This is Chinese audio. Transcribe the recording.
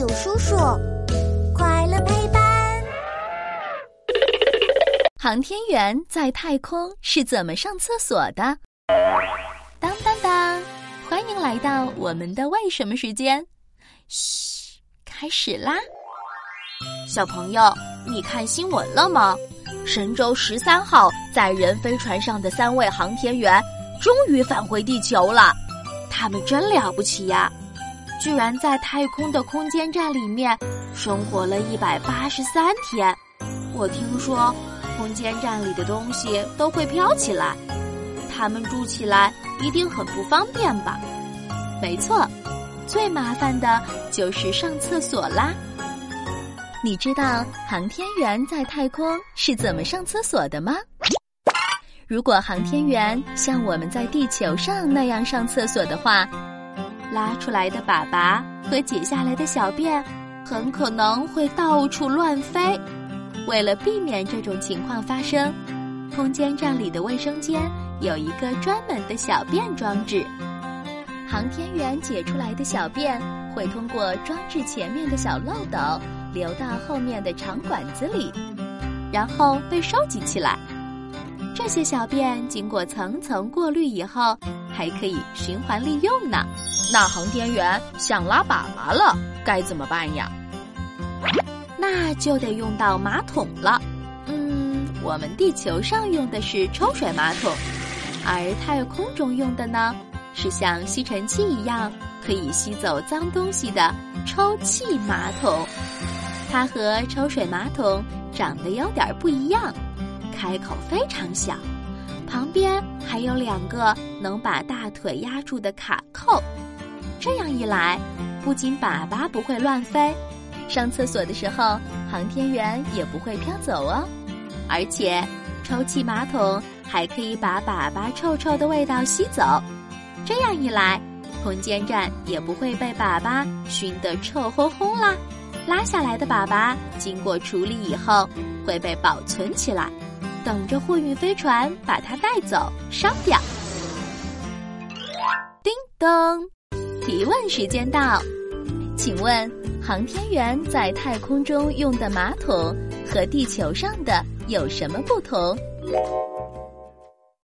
有叔叔，快乐陪伴。航天员在太空是怎么上厕所的？当当当！欢迎来到我们的为什么时间。嘘，开始啦！小朋友，你看新闻了吗？神舟十三号载人飞船上的三位航天员终于返回地球了，他们真了不起呀！居然在太空的空间站里面生活了一百八十三天。我听说，空间站里的东西都会飘起来，他们住起来一定很不方便吧？没错，最麻烦的就是上厕所啦。你知道航天员在太空是怎么上厕所的吗？如果航天员像我们在地球上那样上厕所的话，拉出来的粑粑和解下来的小便很可能会到处乱飞。为了避免这种情况发生，空间站里的卫生间有一个专门的小便装置。航天员解出来的小便会通过装置前面的小漏斗。流到后面的长管子里，然后被收集起来。这些小便经过层层过滤以后，还可以循环利用呢。那航天员想拉粑粑了，该怎么办呀？那就得用到马桶了。嗯，我们地球上用的是抽水马桶，而太空中用的呢，是像吸尘器一样可以吸走脏东西的抽气马桶。它和抽水马桶长得有点不一样，开口非常小，旁边还有两个能把大腿压住的卡扣。这样一来，不仅粑粑不会乱飞，上厕所的时候航天员也不会飘走哦。而且，抽气马桶还可以把粑粑臭臭的味道吸走。这样一来，空间站也不会被粑粑熏得臭烘烘啦。拉下来的粑粑经过处理以后会被保存起来，等着货运飞船把它带走烧掉。叮咚，提问时间到，请问航天员在太空中用的马桶和地球上的有什么不同？